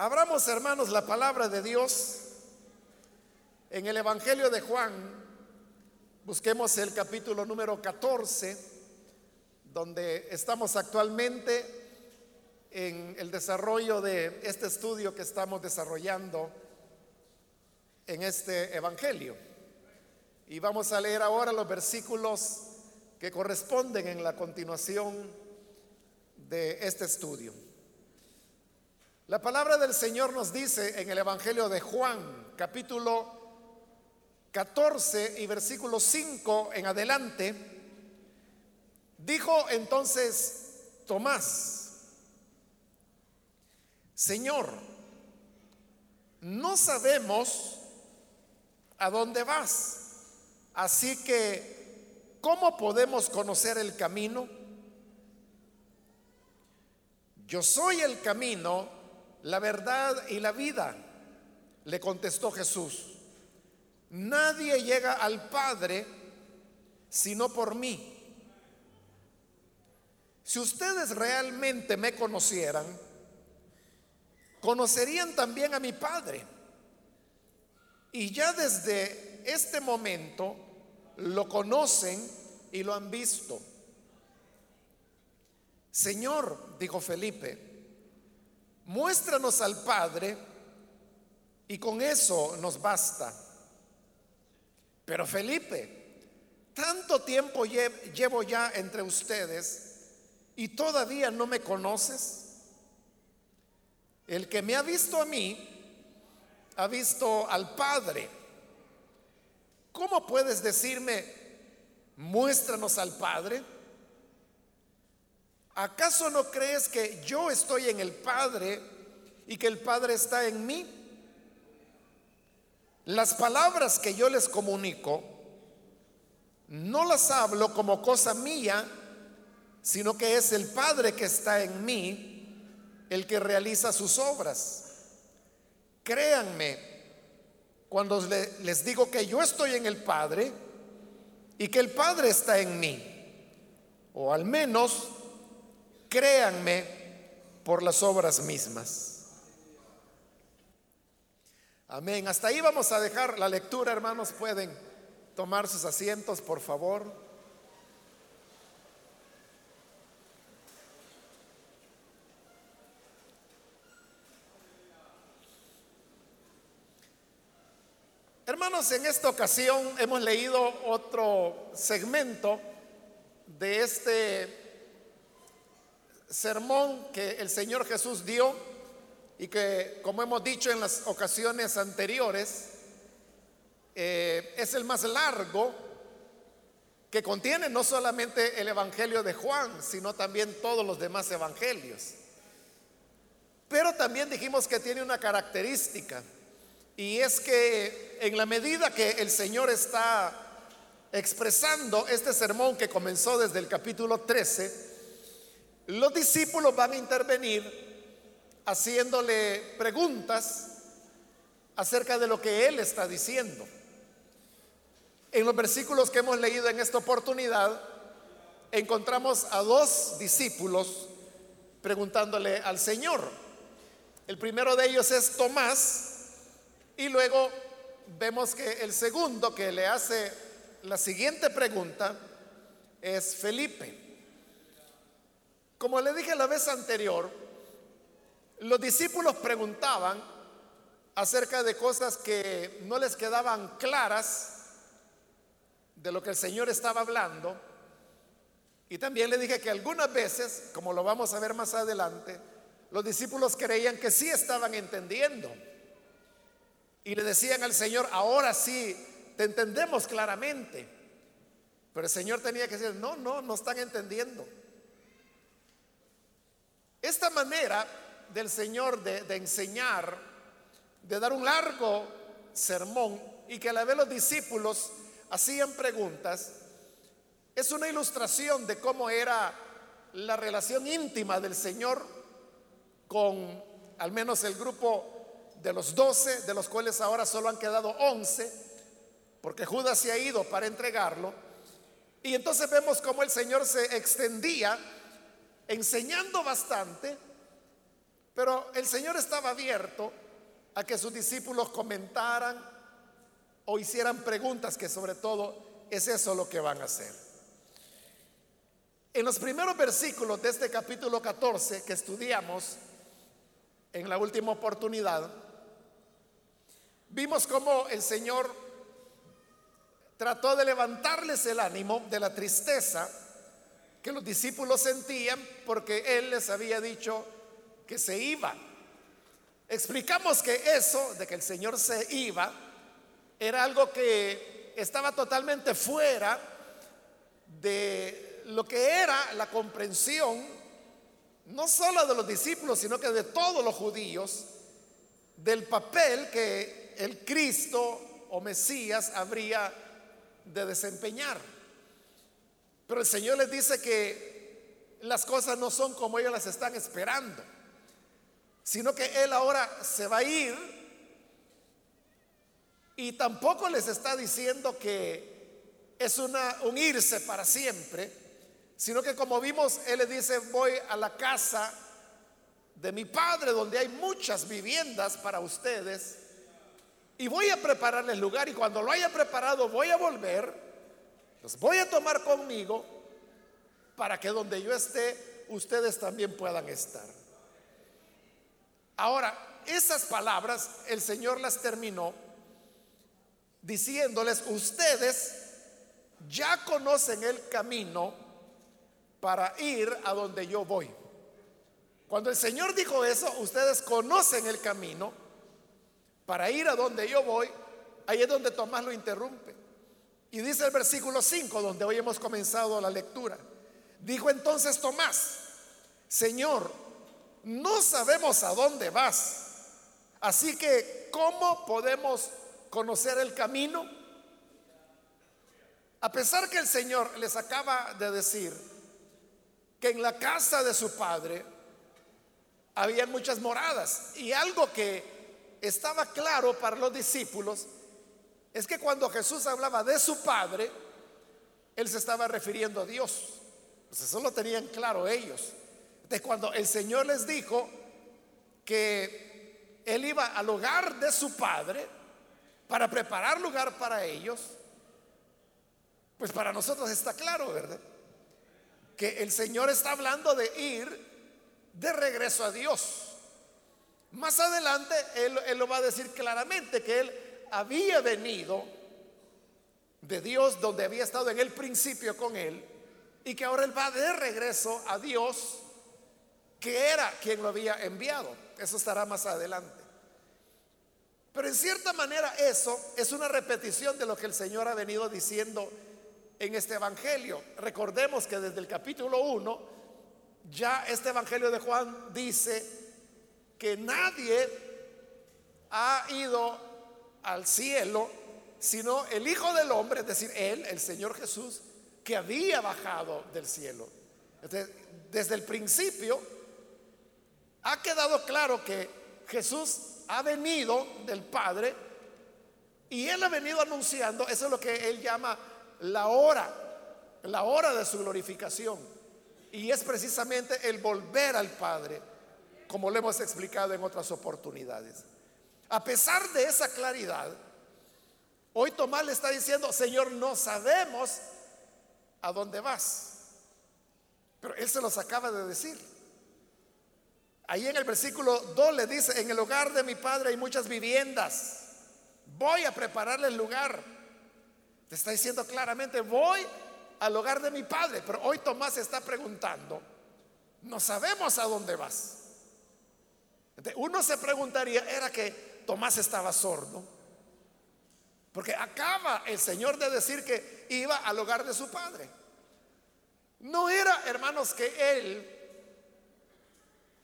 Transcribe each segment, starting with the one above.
Abramos, hermanos, la palabra de Dios en el Evangelio de Juan. Busquemos el capítulo número 14, donde estamos actualmente en el desarrollo de este estudio que estamos desarrollando en este Evangelio. Y vamos a leer ahora los versículos que corresponden en la continuación de este estudio. La palabra del Señor nos dice en el Evangelio de Juan, capítulo 14 y versículo 5 en adelante, dijo entonces Tomás, Señor, no sabemos a dónde vas, así que, ¿cómo podemos conocer el camino? Yo soy el camino, la verdad y la vida, le contestó Jesús. Nadie llega al Padre sino por mí. Si ustedes realmente me conocieran, conocerían también a mi Padre. Y ya desde este momento lo conocen y lo han visto. Señor, dijo Felipe, muéstranos al Padre y con eso nos basta. Pero Felipe, tanto tiempo llevo ya entre ustedes y todavía no me conoces. El que me ha visto a mí, ha visto al Padre. ¿Cómo puedes decirme, muéstranos al Padre? ¿Acaso no crees que yo estoy en el Padre y que el Padre está en mí? Las palabras que yo les comunico no las hablo como cosa mía, sino que es el Padre que está en mí el que realiza sus obras. Créanme cuando les digo que yo estoy en el Padre y que el Padre está en mí, o al menos créanme por las obras mismas. Amén. Hasta ahí vamos a dejar la lectura, hermanos. Pueden tomar sus asientos, por favor. Hermanos, en esta ocasión hemos leído otro segmento de este sermón que el Señor Jesús dio y que, como hemos dicho en las ocasiones anteriores, eh, es el más largo que contiene no solamente el Evangelio de Juan, sino también todos los demás evangelios. Pero también dijimos que tiene una característica, y es que en la medida que el Señor está expresando este sermón que comenzó desde el capítulo 13, los discípulos van a intervenir haciéndole preguntas acerca de lo que él está diciendo. En los versículos que hemos leído en esta oportunidad, encontramos a dos discípulos preguntándole al Señor. El primero de ellos es Tomás y luego vemos que el segundo que le hace la siguiente pregunta es Felipe. Como le dije la vez anterior, los discípulos preguntaban acerca de cosas que no les quedaban claras de lo que el Señor estaba hablando. Y también le dije que algunas veces, como lo vamos a ver más adelante, los discípulos creían que sí estaban entendiendo. Y le decían al Señor, ahora sí, te entendemos claramente. Pero el Señor tenía que decir, no, no, no están entendiendo. Esta manera del Señor de, enseñar, de dar un largo sermón y que a la vez los discípulos hacían preguntas, es una ilustración de cómo era la relación íntima del Señor con al menos el grupo de los doce, de los cuales ahora solo han quedado once, porque Judas se ha ido para entregarlo. Y entonces vemos cómo el Señor se extendía enseñando bastante, pero el Señor estaba abierto a que sus discípulos comentaran o hicieran preguntas, que sobre todo es eso lo que van a hacer. En los primeros versículos de este capítulo 14 que estudiamos en la última oportunidad, vimos cómo el Señor trató de levantarles el ánimo de la tristeza que los discípulos sentían porque Él les había dicho que se iba. Explicamos que eso de que el Señor se iba era algo que estaba totalmente fuera de lo que era la comprensión, no solo de los discípulos, sino que de todos los judíos, del papel que el Cristo o Mesías habría de desempeñar. Pero el Señor les dice que las cosas no son como ellos las están esperando, sino que Él ahora se va a ir y tampoco les está diciendo que es una, un irse para siempre, sino que como vimos, Él le dice, voy a la casa de mi padre, donde hay muchas viviendas para ustedes, y voy a prepararles lugar, y cuando lo haya preparado voy a volver, los voy a tomar conmigo, para que donde yo esté, ustedes también puedan estar. Ahora, esas palabras el Señor las terminó diciéndoles, ustedes ya conocen el camino para ir a donde yo voy. Cuando el Señor dijo eso, ustedes conocen el camino para ir a donde yo voy, ahí es donde Tomás lo interrumpe. Y dice el versículo 5, donde hoy hemos comenzado la lectura. Dijo entonces Tomás, Señor, no sabemos a dónde vas, así que ¿cómo podemos conocer el camino. A pesar que el Señor les acaba de decir que en la casa de su padre había muchas moradas y algo que estaba claro para los discípulos es que cuando Jesús hablaba de su padre, él se estaba refiriendo a Dios. Pues eso lo tenían claro ellos. De cuando el Señor les dijo que él iba al hogar de su padre, para preparar lugar para ellos, pues para nosotros está claro, ¿verdad? Que el Señor está hablando de ir de regreso a Dios. Más adelante él, él, lo va a decir claramente, que Él había venido de Dios donde había estado en el principio con Él y que ahora Él va de regreso a Dios, que era quien lo había enviado. Eso estará más adelante. Pero en cierta manera eso es una repetición de lo que el Señor ha venido diciendo en este Evangelio. Recordemos que desde el capítulo 1 ya este Evangelio de Juan dice que nadie ha ido al cielo sino el Hijo del Hombre, es decir, Él, el Señor Jesús, que había bajado del cielo. desde el principio ha quedado claro que Jesús ha venido del Padre y Él ha venido anunciando, eso es lo que Él llama la hora, la hora de su glorificación. Y es precisamente el volver al Padre, como lo hemos explicado en otras oportunidades. A pesar de esa claridad, hoy Tomás le está diciendo, Señor, no sabemos a dónde vas. Pero Él se los acaba de decir. Ahí en el versículo 2 le dice, en el hogar de mi padre hay muchas viviendas. Voy a prepararle el lugar. Te está diciendo claramente, voy al hogar de mi padre. Pero hoy Tomás está preguntando, no sabemos a dónde vas. Uno se preguntaría, ¿era que Tomás estaba sordo? Porque acaba el Señor de decir que iba al hogar de su padre. No era, hermanos, que él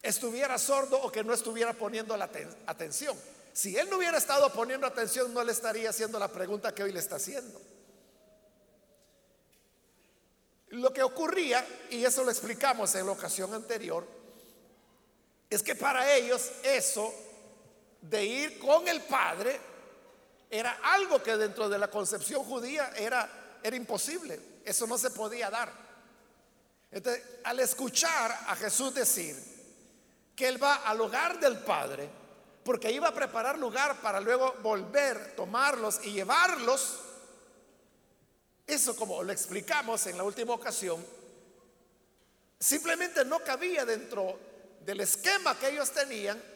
estuviera sordo o que no estuviera poniendo la atención. Si él no hubiera estado poniendo atención, no le estaría haciendo la pregunta que hoy le está haciendo. Lo que ocurría, y eso lo explicamos en la ocasión anterior, es que para ellos eso de ir con el Padre era algo que dentro de la concepción judía era, era imposible. Eso no se podía dar. Entonces, al escuchar a Jesús decir, que él va al hogar del Padre, porque iba a preparar lugar para luego volver, tomarlos y llevarlos. Eso como lo explicamos en la última ocasión, simplemente no cabía dentro del esquema que ellos tenían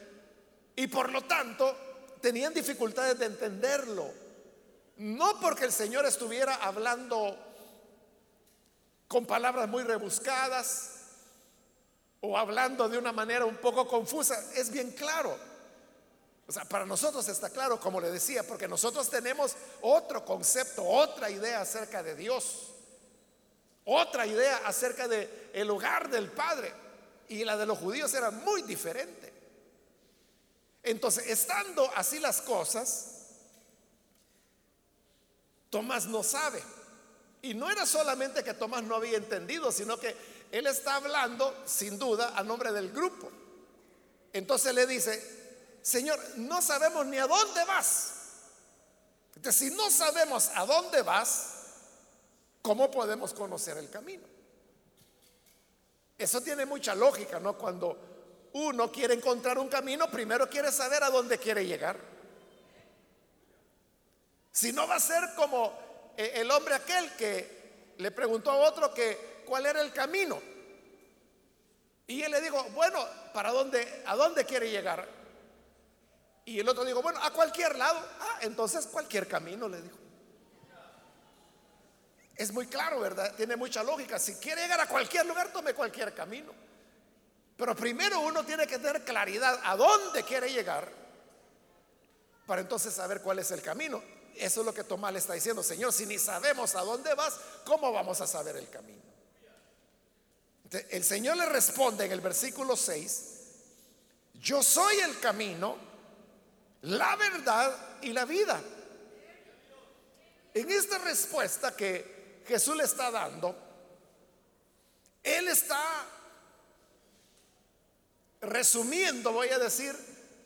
y por lo tanto tenían dificultades de entenderlo. No porque el Señor estuviera hablando con palabras muy rebuscadas o hablando de una manera un poco confusa, es bien claro. O sea, para nosotros está claro, como le decía, porque nosotros tenemos otro concepto, otra idea acerca de Dios, otra idea acerca de el hogar del Padre, y la de los judíos era muy diferente. Entonces, estando así las cosas, Tomás no sabe. Y no era solamente que Tomás no había entendido, sino que él está hablando, sin duda, a nombre del grupo. Entonces le dice, Señor, no sabemos ni a dónde vas. Entonces, si no sabemos a dónde vas, ¿cómo podemos conocer el camino? Eso tiene mucha lógica, ¿no? Cuando uno quiere encontrar un camino, primero quiere saber a dónde quiere llegar. Si no va a ser como eh, el hombre aquel que le preguntó a otro que cuál era el camino. Y él le dijo, bueno, ¿para dónde, a dónde quiere llegar? Y el otro dijo, bueno, a cualquier lado. Ah, entonces cualquier camino, le dijo. Es muy claro, ¿verdad? Tiene mucha lógica. Si quiere llegar a cualquier lugar, tome cualquier camino. Pero primero uno tiene que tener claridad a dónde quiere llegar para entonces saber cuál es el camino. Eso es lo que Tomás le está diciendo, Señor, si ni sabemos a dónde vas, ¿cómo vamos a saber el camino? el Señor le responde en el versículo 6, yo soy el camino, la verdad y la vida. En esta respuesta que Jesús le está dando, Él está resumiendo, voy a decir,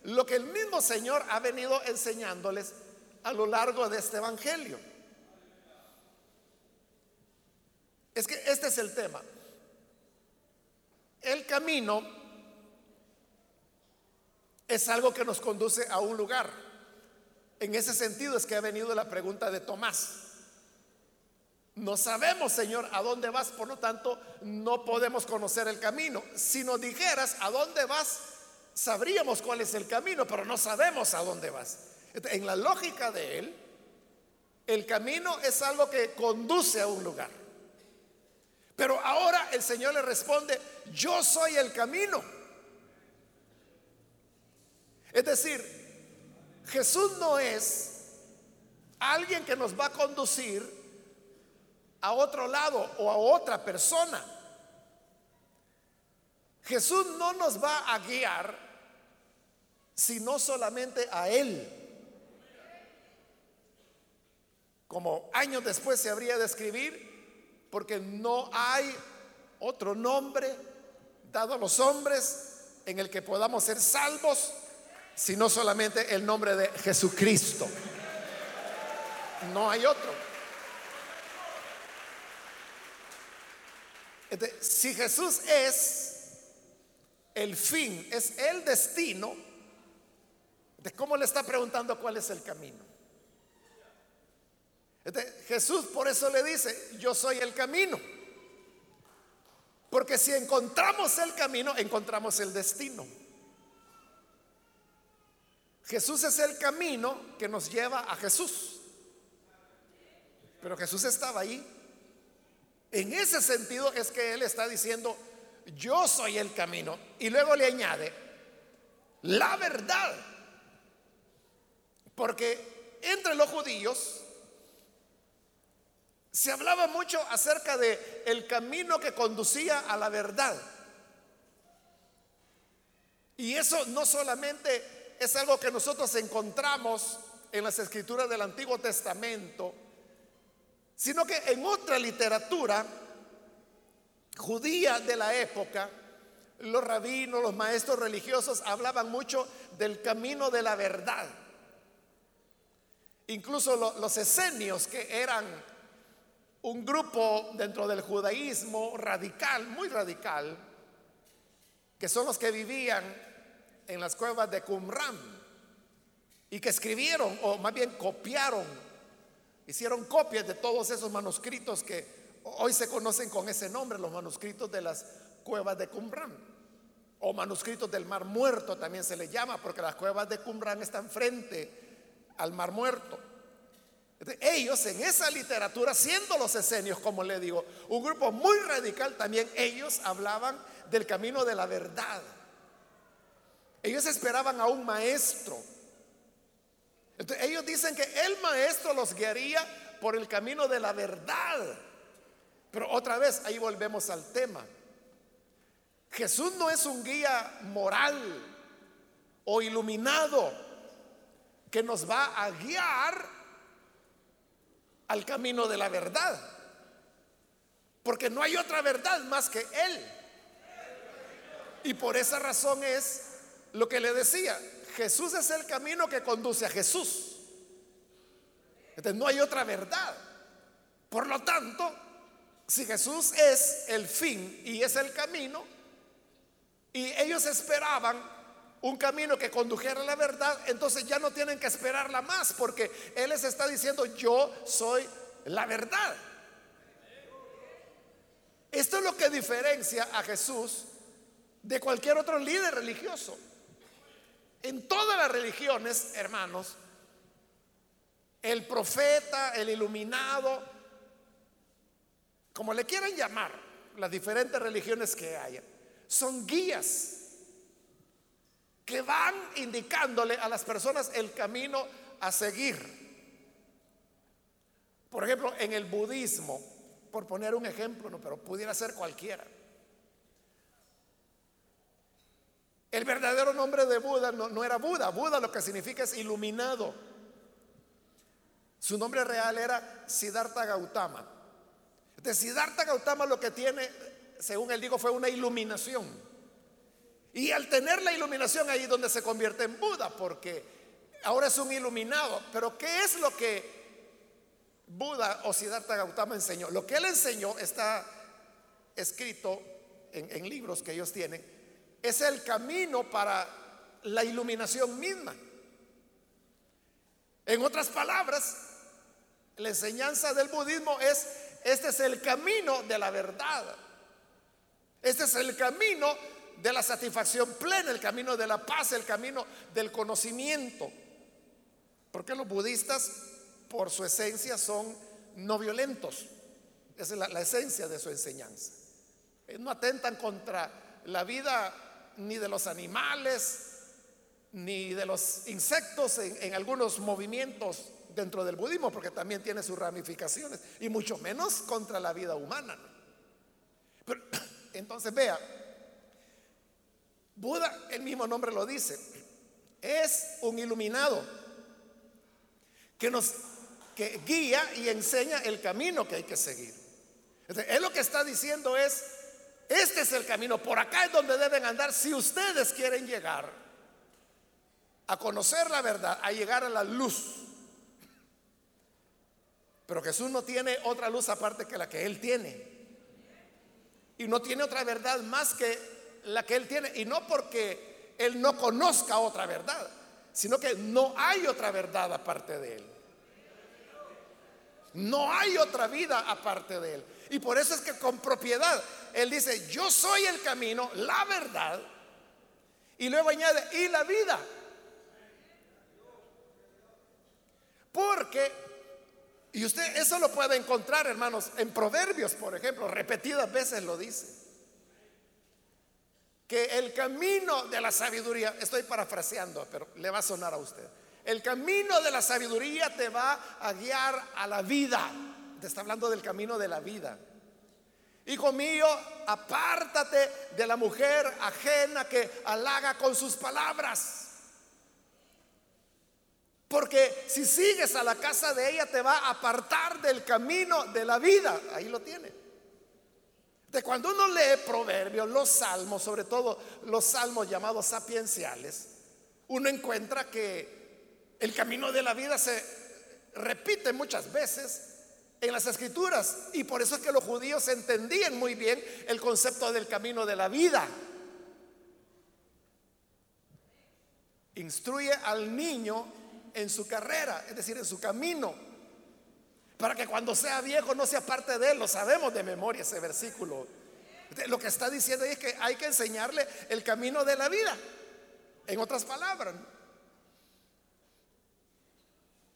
lo que el mismo Señor ha venido enseñándoles a lo largo de este Evangelio. Es que este es el tema. El camino es algo que nos conduce a un lugar. En ese sentido es que ha venido la pregunta de Tomás. No sabemos, Señor, a dónde vas, por lo tanto, no podemos conocer el camino. Si nos dijeras a dónde vas, sabríamos cuál es el camino, pero no sabemos a dónde vas. En la lógica de él, el camino es algo que conduce a un lugar. Pero ahora el Señor le responde, yo soy el camino. Es decir, Jesús no es alguien que nos va a conducir a otro lado o a otra persona. Jesús no nos va a guiar sino solamente a Él. como años después se habría de escribir, porque no hay otro nombre dado a los hombres en el que podamos ser salvos, sino solamente el nombre de Jesucristo. No hay otro. Si Jesús es el fin, es el destino, ¿de cómo le está preguntando cuál es el camino? Jesús por eso le dice, yo soy el camino. Porque si encontramos el camino, encontramos el destino. Jesús es el camino que nos lleva a Jesús. Pero Jesús estaba ahí. En ese sentido es que Él está diciendo, yo soy el camino. Y luego le añade, la verdad. Porque entre los judíos se hablaba mucho acerca de el camino que conducía a la verdad. Y eso no solamente es algo que nosotros encontramos en las escrituras del Antiguo Testamento, sino que en otra literatura judía de la época, los rabinos, los maestros religiosos hablaban mucho del camino de la verdad. Incluso los esenios que eran un grupo dentro del judaísmo radical, muy radical, que son los que vivían en las cuevas de Qumran y que escribieron, o más bien copiaron, hicieron copias de todos esos manuscritos que hoy se conocen con ese nombre, los manuscritos de las cuevas de Qumran, o manuscritos del Mar Muerto también se le llama, porque las cuevas de Qumran están frente al Mar Muerto. Ellos en esa literatura, siendo los esenios, como le digo, un grupo muy radical también, ellos hablaban del camino de la verdad. Ellos esperaban a un maestro. Ellos dicen que el maestro los guiaría por el camino de la verdad. Pero otra vez, ahí volvemos al tema. Jesús no es un guía moral o iluminado que nos va a guiar al camino de la verdad. Porque no hay otra verdad más que Él. Y por esa razón es lo que le decía. Jesús es el camino que conduce a Jesús. Entonces no hay otra verdad. Por lo tanto, si Jesús es el fin y es el camino, y ellos esperaban un camino que condujera a la verdad, entonces ya no tienen que esperarla más, porque Él les está diciendo, yo soy la verdad. Esto es lo que diferencia a Jesús de cualquier otro líder religioso. En todas las religiones, hermanos, el profeta, el iluminado, como le quieran llamar, las diferentes religiones que haya, son guías que van indicándole a las personas el camino a seguir. Por ejemplo, en el budismo, por poner un ejemplo, no, pero pudiera ser cualquiera. El verdadero nombre de Buda no, era Buda. Buda lo que significa es iluminado. Su nombre real era Siddhartha Gautama. De Siddhartha Gautama lo que tiene, según él dijo, fue una iluminación. Y al tener la iluminación ahí donde se convierte en Buda, porque ahora es un iluminado. Pero ¿qué es lo que Buda o Siddhartha Gautama enseñó? Lo que él enseñó está escrito en libros que ellos tienen. Es el camino para la iluminación misma. En otras palabras, la enseñanza del budismo es, este es el camino de la verdad. Este es el camino de la satisfacción plena, el camino de la paz, el camino del conocimiento. Porque los budistas, por su esencia, son no violentos. Esa es la, esencia de su enseñanza. no atentan contra la vida ni de los animales, ni de los insectos en, algunos movimientos dentro del budismo, porque también tiene sus ramificaciones, y mucho menos contra la vida humana. Pero, entonces vea, Buda, el mismo nombre lo dice, es un iluminado que nos que guía y enseña el camino que hay que seguir. él lo que está diciendo es, este es el camino, por acá es donde deben andar si ustedes quieren llegar a conocer la verdad, a llegar a la luz. Pero Jesús no tiene otra luz aparte que la que Él tiene. Y no tiene otra verdad más que la que Él tiene. Y no porque Él no conozca otra verdad, sino que no hay otra verdad aparte de Él. No hay otra vida aparte de Él. Y por eso es que con propiedad Él dice, yo soy el camino, la verdad. Y luego añade, y la vida. Porque, y usted eso lo puede encontrar, hermanos, en Proverbios, por ejemplo, repetidas veces lo dice que el camino de la sabiduría, estoy parafraseando, pero le va a sonar a usted. El camino de la sabiduría te va a guiar a la vida. Te está hablando del camino de la vida. Hijo mío, apártate de la mujer ajena que halaga con sus palabras. Porque si sigues a la casa de ella te va a apartar del camino de la vida. Ahí lo tiene cuando uno lee proverbios, los salmos, sobre todo los salmos llamados sapienciales, uno encuentra que el camino de la vida se repite muchas veces en las escrituras y por eso es que los judíos entendían muy bien el concepto del camino de la vida. instruye al niño en su carrera, es decir, en su camino, para que cuando sea viejo no sea parte de él. Lo sabemos de memoria ese versículo. Lo que está diciendo es que hay que enseñarle el camino de la vida. En otras palabras,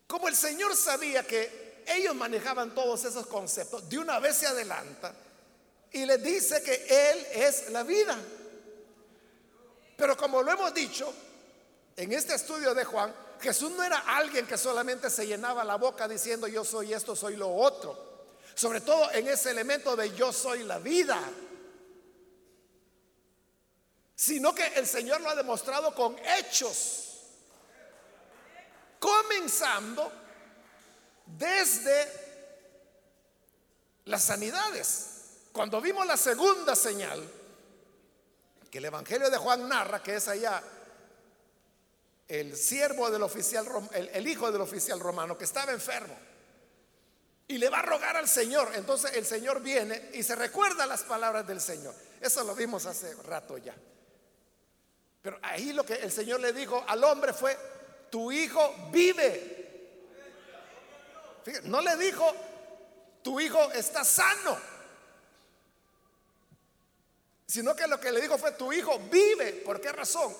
como el Señor sabía que ellos manejaban todos esos conceptos, de una vez se adelanta y les dice que Él es la vida. Pero como lo hemos dicho en este estudio de Juan, Jesús no era alguien que solamente se llenaba la boca diciendo yo soy esto, soy lo otro. Sobre todo en ese elemento de yo soy la vida. Sino que el Señor lo ha demostrado con hechos. Comenzando desde las sanidades. Cuando vimos la segunda señal, que el Evangelio de Juan narra, que es allá el siervo del oficial, el, hijo del oficial romano que estaba enfermo y le va a rogar al Señor. Entonces el Señor viene y se recuerda las palabras del Señor. Eso lo vimos hace rato ya. Pero ahí lo que el Señor le dijo al hombre fue, tu hijo vive. No le dijo, tu hijo está sano, sino que lo que le dijo fue, tu hijo vive. ¿Por qué razón?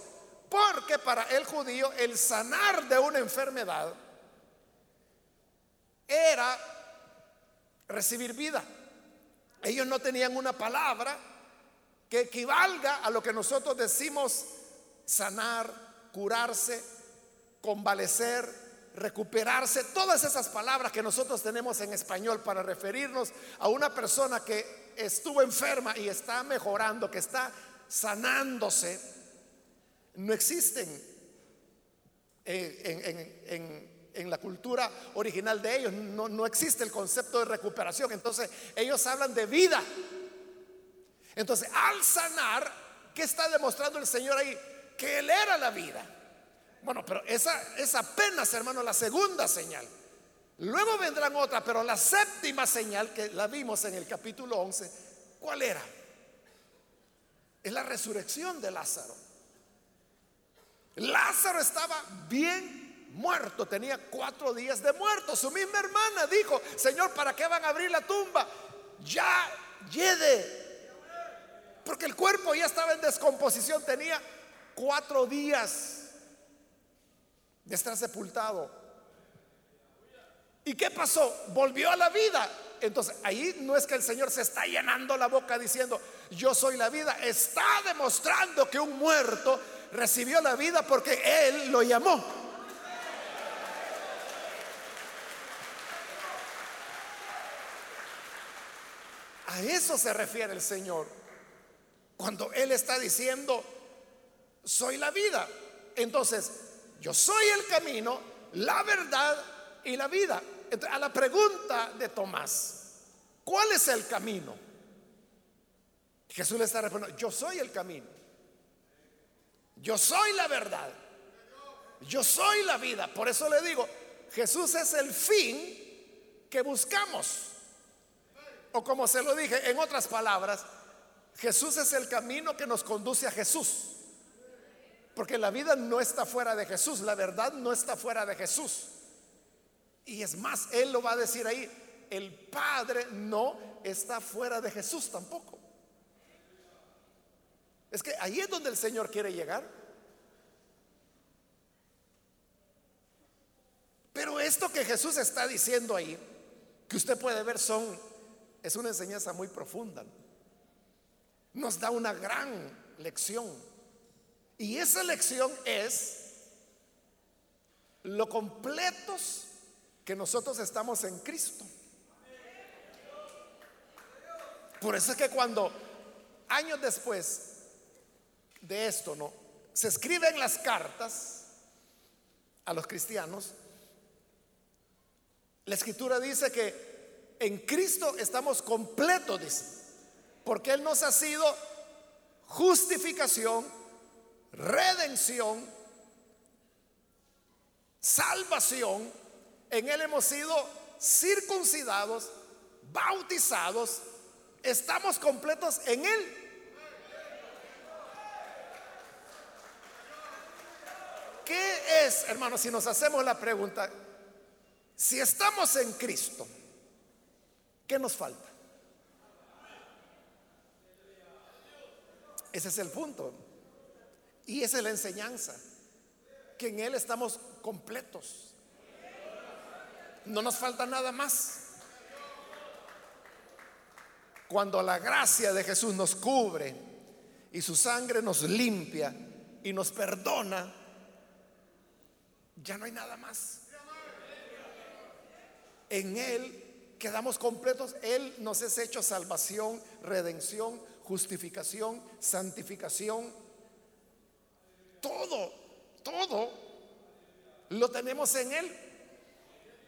Porque para el judío el sanar de una enfermedad era recibir vida. Ellos no tenían una palabra que equivalga a lo que nosotros decimos sanar, curarse, convalecer, recuperarse, todas esas palabras que nosotros tenemos en español para referirnos a una persona que estuvo enferma y está mejorando, que está sanándose no existen en, la cultura original de ellos, no, no existe el concepto de recuperación, entonces ellos hablan de vida. Entonces, al sanar, ¿qué está demostrando el Señor ahí? Que Él era la vida. Bueno, pero esa es apenas, hermano, la segunda señal. Luego vendrán otras, pero la séptima señal que la vimos en el capítulo 11, ¿cuál era? Es la resurrección de Lázaro. Lázaro estaba bien muerto, tenía cuatro días de muerto. Su misma hermana dijo, Señor, ¿para qué van a abrir la tumba? Ya llegue. Porque el cuerpo ya estaba en descomposición, tenía cuatro días de estar sepultado. ¿Y qué pasó? Volvió a la vida. Entonces ahí no es que el Señor se está llenando la boca diciendo, yo soy la vida. Está demostrando que un muerto recibió la vida porque Él lo llamó. A eso se refiere el Señor. Cuando Él está diciendo, soy la vida. Entonces, yo soy el camino, la verdad y la vida. a la pregunta de Tomás, ¿cuál es el camino? Jesús le está respondiendo, yo soy el camino. Yo soy la verdad. Yo soy la vida. Por eso le digo, Jesús es el fin que buscamos. O como se lo dije, en otras palabras, Jesús es el camino que nos conduce a Jesús. Porque la vida no está fuera de Jesús, la verdad no está fuera de Jesús. Y es más, Él lo va a decir ahí, el Padre no está fuera de Jesús tampoco. Es que ahí es donde el Señor quiere llegar. Pero esto que Jesús está diciendo ahí, que usted puede ver, son, es una enseñanza muy profunda. Nos da una gran lección. Y esa lección es lo completos que nosotros estamos en Cristo. Por eso es que cuando años después de esto, ¿no? Se escriben las cartas a los cristianos. La escritura dice que en Cristo estamos completos, porque Él nos ha sido justificación, redención, salvación. En Él hemos sido circuncidados, bautizados, estamos completos en Él. qué es, hermanos, si nos hacemos la pregunta, si estamos en Cristo, ¿qué nos falta? Ese es el punto. Y esa es la enseñanza, que en Él estamos completos. No nos falta nada más. Cuando la gracia de Jesús nos cubre y su sangre nos limpia y nos perdona, ya no hay nada más. En Él quedamos completos. Él nos es hecho salvación, redención, justificación, santificación. Todo, todo lo tenemos en Él.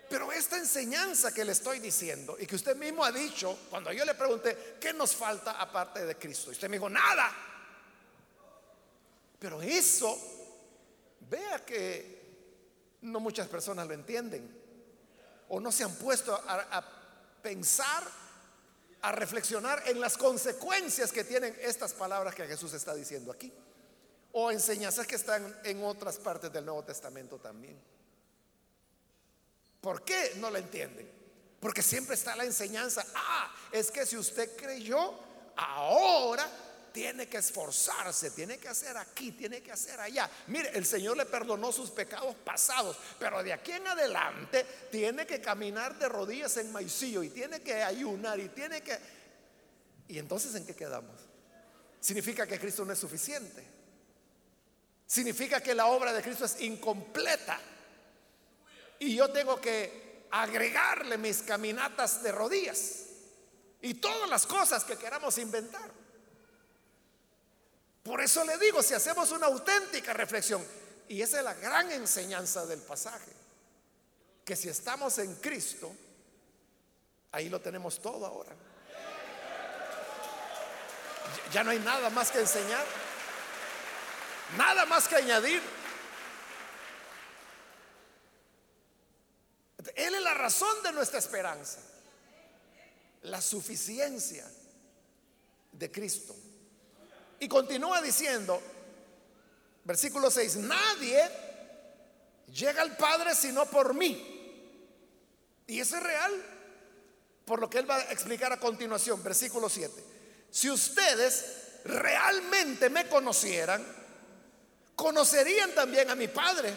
Pero esta enseñanza que le estoy diciendo y que usted mismo ha dicho, cuando yo le pregunté, ¿qué nos falta aparte de Cristo? Y usted me dijo, nada. Pero eso, vea que no muchas personas lo entienden o no se han puesto a, a pensar, a reflexionar en las consecuencias que tienen estas palabras que Jesús está diciendo aquí. O enseñanzas que están en otras partes del Nuevo Testamento también. ¿Por qué no lo entienden? Porque siempre está la enseñanza, ah, es que si usted creyó, ahora tiene que esforzarse, tiene que hacer aquí, tiene que hacer allá. Mire, el Señor le perdonó sus pecados pasados, pero de aquí en adelante tiene que caminar de rodillas en maicillo y tiene que ayunar y tiene que... ¿Y entonces en qué quedamos? Significa que Cristo no es suficiente. Significa que la obra de Cristo es incompleta. Y yo tengo que agregarle mis caminatas de rodillas y todas las cosas que queramos inventar. Por eso le digo, si hacemos una auténtica reflexión, y esa es la gran enseñanza del pasaje, que si estamos en Cristo, ahí lo tenemos todo ahora. Ya no hay nada más que enseñar, nada más que añadir. Él es la razón de nuestra esperanza. La suficiencia de Cristo. Y continúa diciendo, versículo 6, nadie llega al Padre sino por mí. Y eso es real, por lo que él va a explicar a continuación, versículo 7. Si ustedes realmente me conocieran, conocerían también a mi Padre.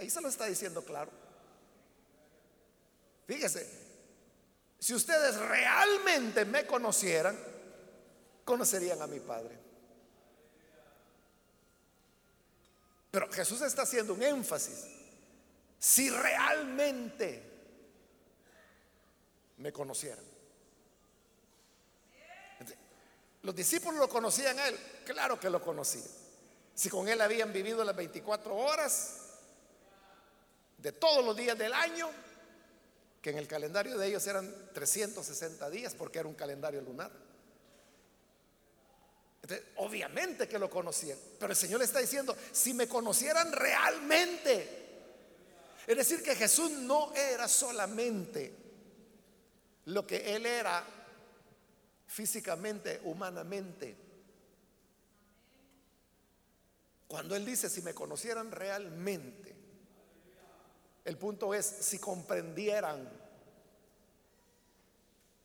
Ahí se lo está diciendo claro. Fíjese, si ustedes realmente me conocieran, conocerían a mi Padre. Pero Jesús está haciendo un énfasis. Si realmente me conocieran. Los discípulos lo conocían a él, claro que lo conocían. Si con él habían vivido las 24 horas de todos los días del año, que en el calendario de ellos eran 360 días porque era un calendario lunar. obviamente que lo conocían, pero el Señor le está diciendo, si me conocieran realmente, es decir, que Jesús no era solamente lo que Él era físicamente, humanamente. Cuando Él dice, si me conocieran realmente, el punto es si comprendieran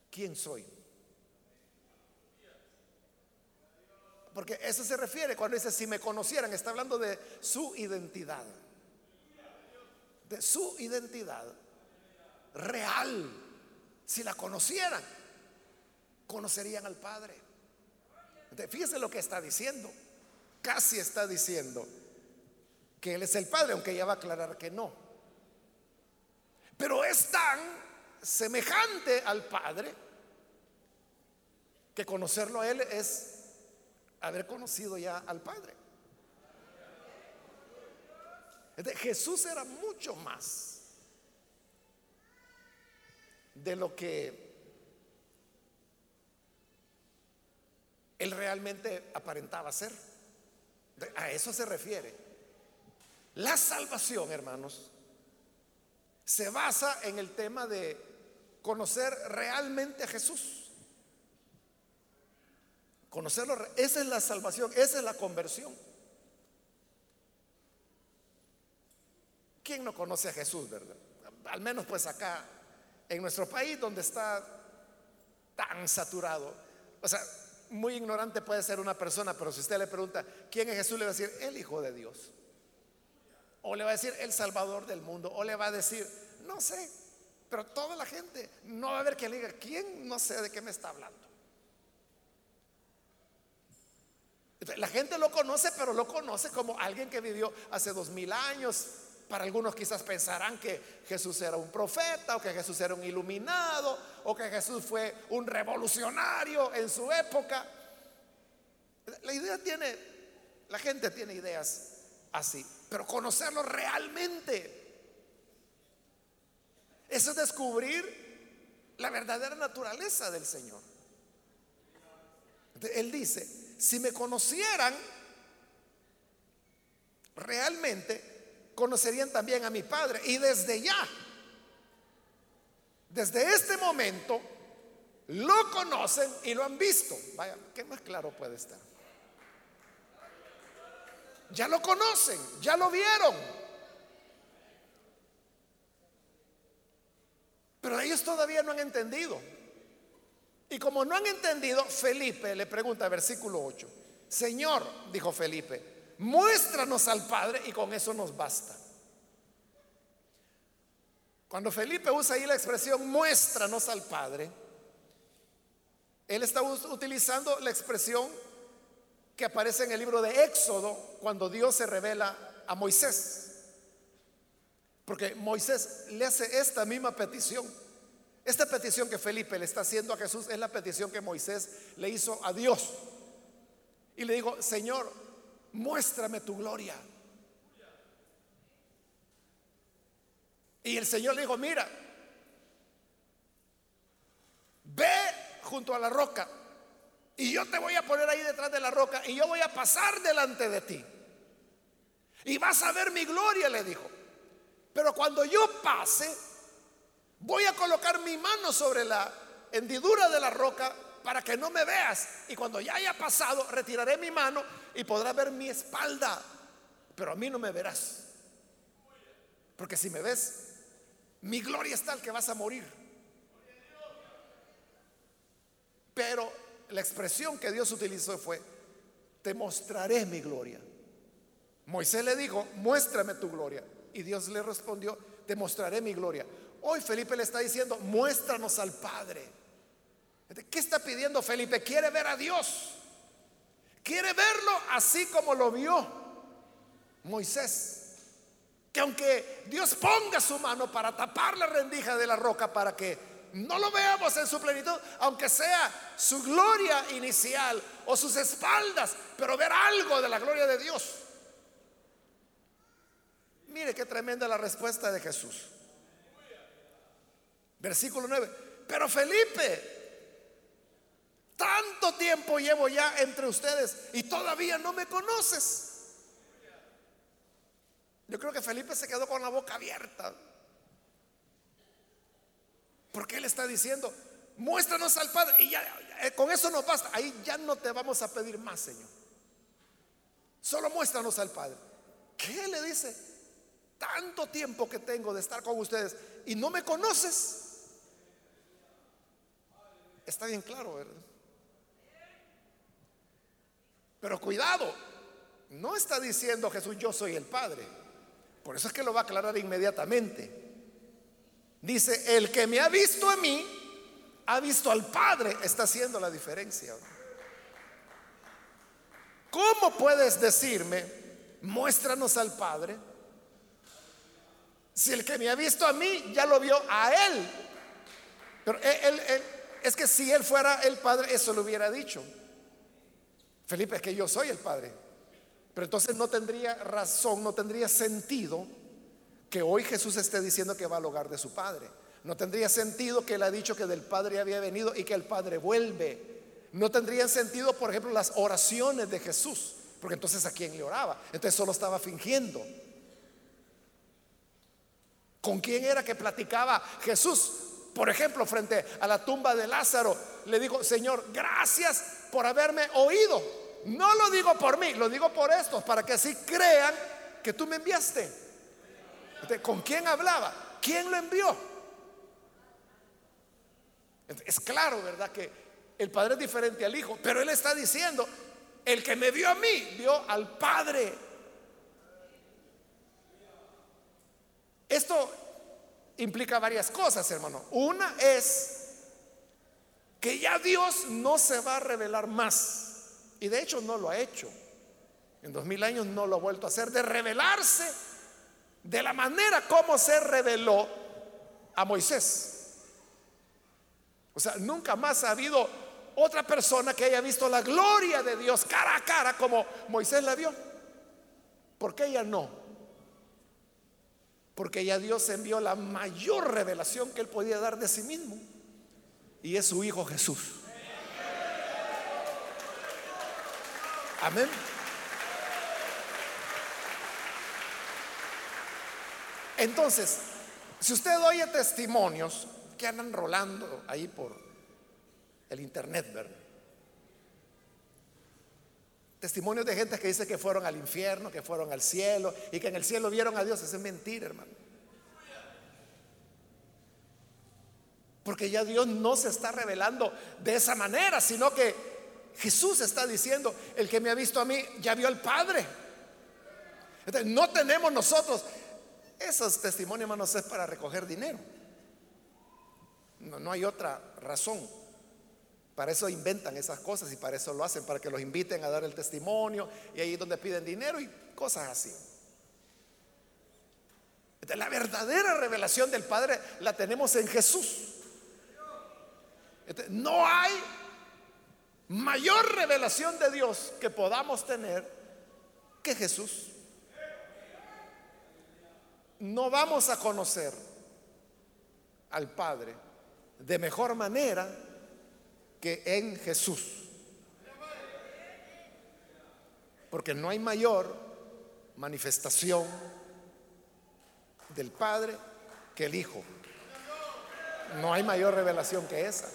quién soy. Porque eso se refiere cuando dice si me conocieran, está hablando de su identidad. De su identidad real. Si la conocieran, conocerían al Padre. fíjese lo que está diciendo. Casi está diciendo que Él es el Padre, aunque ya va a aclarar que no. Pero es tan semejante al Padre que conocerlo a Él es haber conocido ya al Padre. Jesús era mucho más de lo que Él realmente aparentaba ser. A eso se refiere. La salvación, hermanos, se basa en el tema de conocer realmente a Jesús. Conocerlo, esa es la salvación, esa es la conversión. ¿quién no conoce a Jesús, verdad? Al menos pues acá, en nuestro país, donde está tan saturado. O sea, muy ignorante puede ser una persona, pero si usted le pregunta, ¿quién es Jesús? Le va a decir, el Hijo de Dios. O le va a decir, el Salvador del mundo. O le va a decir, no sé. Pero toda la gente, no va a haber quien le diga, ¿quién? No sé de qué me está hablando. La gente lo conoce, pero lo conoce como alguien que vivió hace dos mil años. Para algunos quizás pensarán que Jesús era un profeta o que Jesús era un iluminado o que Jesús fue un revolucionario en su época. La idea tiene, la gente tiene ideas así, pero conocerlo realmente, eso es descubrir la verdadera naturaleza del Señor. Él dice, si me conocieran realmente, conocerían también a mi Padre. Y desde ya, desde este momento, lo conocen y lo han visto. Vaya, ¿qué más claro puede estar? Ya lo conocen, ya lo vieron. Pero ellos todavía no han entendido. Y como no han entendido, Felipe le pregunta, versículo 8, Señor, dijo Felipe, muéstranos al Padre y con eso nos basta. Cuando Felipe usa ahí la expresión muéstranos al Padre, él está utilizando la expresión que aparece en el libro de Éxodo cuando Dios se revela a Moisés. Porque Moisés le hace esta misma petición. Esta petición que Felipe le está haciendo a Jesús es la petición que Moisés le hizo a Dios. Y le dijo, Señor, muéstrame tu gloria. Y el Señor le dijo, mira, ve junto a la roca y yo te voy a poner ahí detrás de la roca y yo voy a pasar delante de ti. Y vas a ver mi gloria, le dijo. Pero cuando yo pase, Voy a colocar mi mano sobre la hendidura de la roca para que no me veas. Y cuando ya haya pasado, retiraré mi mano y podrás ver mi espalda. Pero a mí no me verás. Porque si me ves, mi gloria es tal que vas a morir. Pero la expresión que Dios utilizó fue, te mostraré mi gloria. Moisés le dijo, muéstrame tu gloria. Y Dios le respondió, te mostraré mi gloria. Hoy Felipe le está diciendo, muéstranos al Padre. ¿Qué está pidiendo Felipe? Quiere ver a Dios. Quiere verlo así como lo vio Moisés. Que aunque Dios ponga su mano para tapar la rendija de la roca para que no lo veamos en su plenitud, aunque sea su gloria inicial o sus espaldas, pero ver algo de la gloria de Dios. Mire qué tremenda la respuesta de Jesús. Versículo 9. Pero Felipe, tanto tiempo llevo ya entre ustedes y todavía no me conoces. Yo creo que Felipe se quedó con la boca abierta. Porque él está diciendo, muéstranos al Padre. Y ya, eh, con eso no basta. Ahí ya no te vamos a pedir más, Señor. Solo muéstranos al Padre. ¿Qué le dice? Tanto tiempo que tengo de estar con ustedes y no me conoces. Está bien claro, ¿verdad? Pero cuidado, no está diciendo Jesús yo soy el Padre. Por eso es que lo va a aclarar inmediatamente. Dice, el que me ha visto a mí, ha visto al Padre, está haciendo la diferencia. ¿Cómo puedes decirme, muéstranos al Padre? Si el que me ha visto a mí, ya lo vio a Él. Pero él, él es que si él fuera el Padre, eso lo hubiera dicho. Felipe, es que yo soy el Padre. Pero entonces no tendría razón, no tendría sentido que hoy Jesús esté diciendo que va al hogar de su Padre. No tendría sentido que él ha dicho que del Padre había venido y que el Padre vuelve. No tendría sentido, por ejemplo, las oraciones de Jesús, porque entonces a quién le oraba. Entonces solo estaba fingiendo. ¿Con quién era que platicaba Jesús? Por ejemplo, frente a la tumba de Lázaro, le digo, Señor, gracias por haberme oído. No lo digo por mí, lo digo por estos, para que así crean que tú me enviaste. ¿Con quién hablaba? ¿Quién lo envió? Es claro, ¿verdad? Que el Padre es diferente al Hijo, pero Él está diciendo, el que me vio a mí, vio al Padre. Esto implica varias cosas, hermano. Una es que ya Dios no se va a revelar más. Y de hecho no lo ha hecho. En dos mil años no lo ha vuelto a hacer, de revelarse de la manera como se reveló a Moisés. O sea, nunca más ha habido otra persona que haya visto la gloria de Dios cara a cara como Moisés la vio. ¿Por qué ella no? Porque ya Dios envió la mayor revelación que él podía dar de sí mismo. Y es su Hijo Jesús. Amén. Entonces, si usted oye testimonios que andan rolando ahí por el internet, ¿verdad? Testimonios de gente que dice que fueron al infierno, que fueron al cielo y que en el cielo vieron a Dios. Eso es mentira, hermano. Porque ya Dios no se está revelando de esa manera, sino que Jesús está diciendo, el que me ha visto a mí ya vio al Padre. no tenemos nosotros esos testimonios, hermanos, es para recoger dinero. No, no hay otra razón. Para eso inventan esas cosas y para eso lo hacen, para que los inviten a dar el testimonio y ahí es donde piden dinero y cosas así. La verdadera revelación del Padre la tenemos en Jesús. No hay mayor revelación de Dios que podamos tener que Jesús no vamos a conocer al Padre de mejor manera que en Jesús. Porque no hay mayor manifestación del Padre que el Hijo. No hay mayor revelación que esa.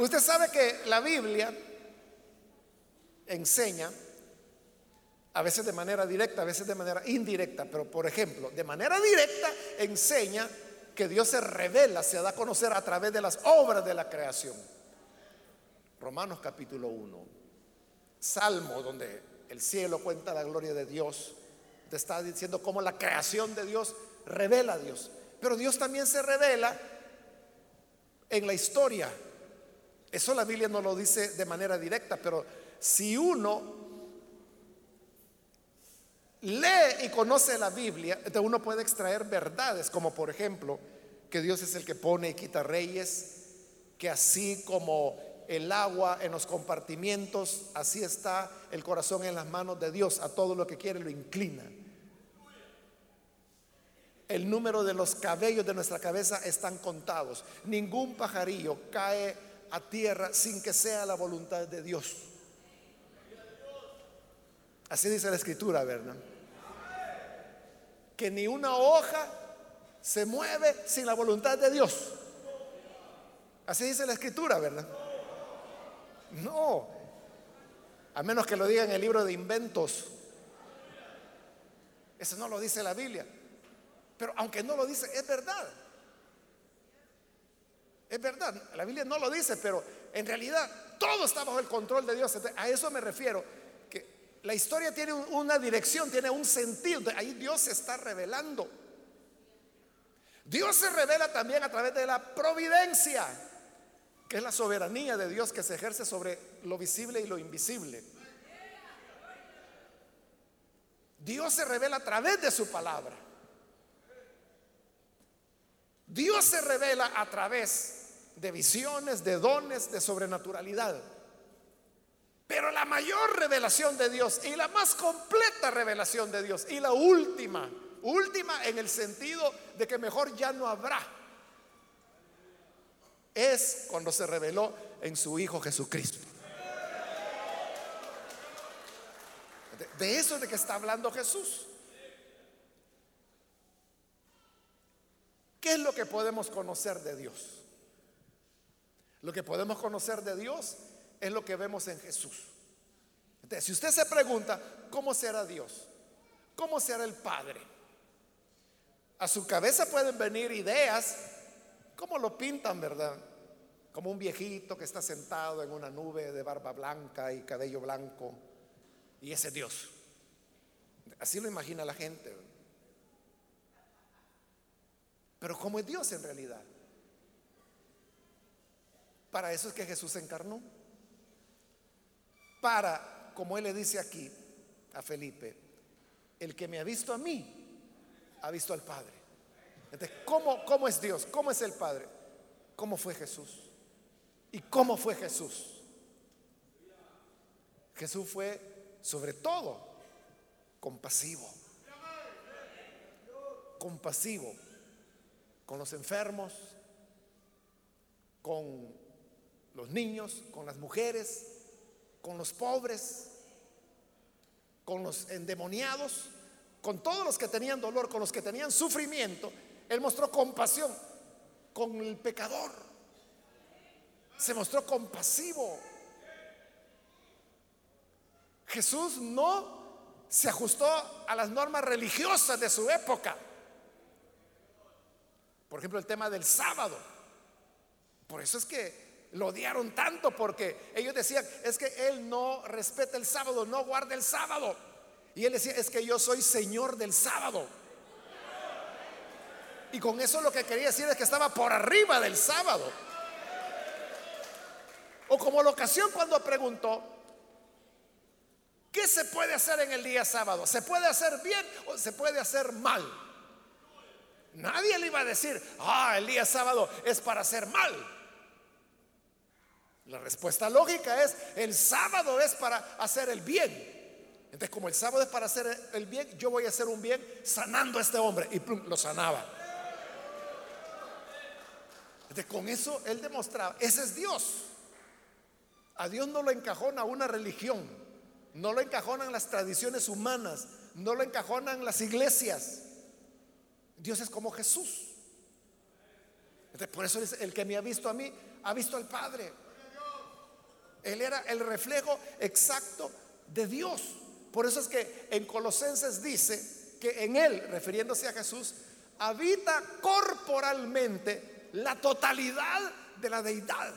Usted sabe que la Biblia enseña a veces de manera directa, a veces de manera indirecta, pero por ejemplo, de manera directa enseña que Dios se revela, se da a conocer a través de las obras de la creación. Romanos capítulo 1, Salmo donde el cielo cuenta la gloria de Dios, te está diciendo cómo la creación de Dios revela a Dios, pero Dios también se revela en la historia. Eso la Biblia no lo dice de manera directa, pero si uno lee y conoce la Biblia, uno puede extraer verdades, como por ejemplo, que Dios es el que pone y quita reyes, que así como el agua en los compartimientos, así está el corazón en las manos de Dios, a todo lo que quiere lo inclina. El número de los cabellos de nuestra cabeza están contados. Ningún pajarillo cae a tierra sin que sea la voluntad de Dios. Así dice la escritura, ¿verdad? que ni una hoja se mueve sin la voluntad de Dios. Así dice la escritura, ¿verdad? No, a menos que lo diga en el libro de inventos. Eso no lo dice la Biblia. Pero aunque no lo dice, es verdad. Es verdad, la Biblia no lo dice, pero en realidad todo está bajo el control de Dios. A eso me refiero la historia tiene una dirección, tiene un sentido. Ahí Dios se está revelando. Dios se revela también a través de la providencia, que es la soberanía de Dios que se ejerce sobre lo visible y lo invisible. Dios se revela a través de su palabra. Dios se revela a través de visiones, de dones, de sobrenaturalidad. Pero la mayor revelación de Dios y la más completa revelación de Dios y la última, última en el sentido de que mejor ya no habrá, es cuando se reveló en su Hijo Jesucristo. De eso es de que está hablando Jesús. ¿Qué es lo que podemos conocer de Dios? Lo que podemos conocer de Dios es lo que vemos en Jesús. Entonces, si usted se pregunta, ¿cómo será Dios? ¿cómo será el Padre? A su cabeza pueden venir ideas, como lo pintan, ¿verdad? Como un viejito que está sentado en una nube de barba blanca y cabello blanco, y ese Dios. Así lo imagina la gente. Pero ¿cómo es Dios en realidad? Para eso es que Jesús se encarnó. Para, como él le dice aquí a Felipe, el que me ha visto a mí, ha visto al Padre. Entonces, ¿cómo, cómo es Dios? ¿Cómo es el Padre? ¿Cómo fue Jesús? ¿Y cómo fue Jesús? Jesús fue sobre todo compasivo. Compasivo con los enfermos, con los niños, con las mujeres, con los pobres, con los endemoniados, con todos los que tenían dolor, con los que tenían sufrimiento. Él mostró compasión con el pecador. Se mostró compasivo. Jesús no se ajustó a las normas religiosas de su época. Por ejemplo, el tema del sábado. Por eso es que lo odiaron tanto, porque ellos decían, es que Él no respeta el sábado, no guarda el sábado. Y Él decía, es que yo soy Señor del sábado. Y con eso lo que quería decir es que estaba por arriba del sábado. O como la ocasión cuando preguntó, ¿qué se puede hacer en el día sábado? ¿Se puede hacer bien o se puede hacer mal? Nadie le iba a decir, ah, el día sábado es para hacer mal. La respuesta lógica es, el sábado es para hacer el bien. Entonces, como el sábado es para hacer el bien, yo voy a hacer un bien sanando a este hombre. Y lo sanaba. Entonces, con eso él demostraba, ese es Dios. A Dios no lo encajona una religión, no lo encajonan las tradiciones humanas, no lo encajonan las iglesias. Dios es como Jesús. por eso es el que me ha visto a mí, ha visto al Padre. Él era el reflejo exacto de Dios. Por eso es que en Colosenses dice que en Él, refiriéndose a Jesús, habita corporalmente la totalidad de la deidad.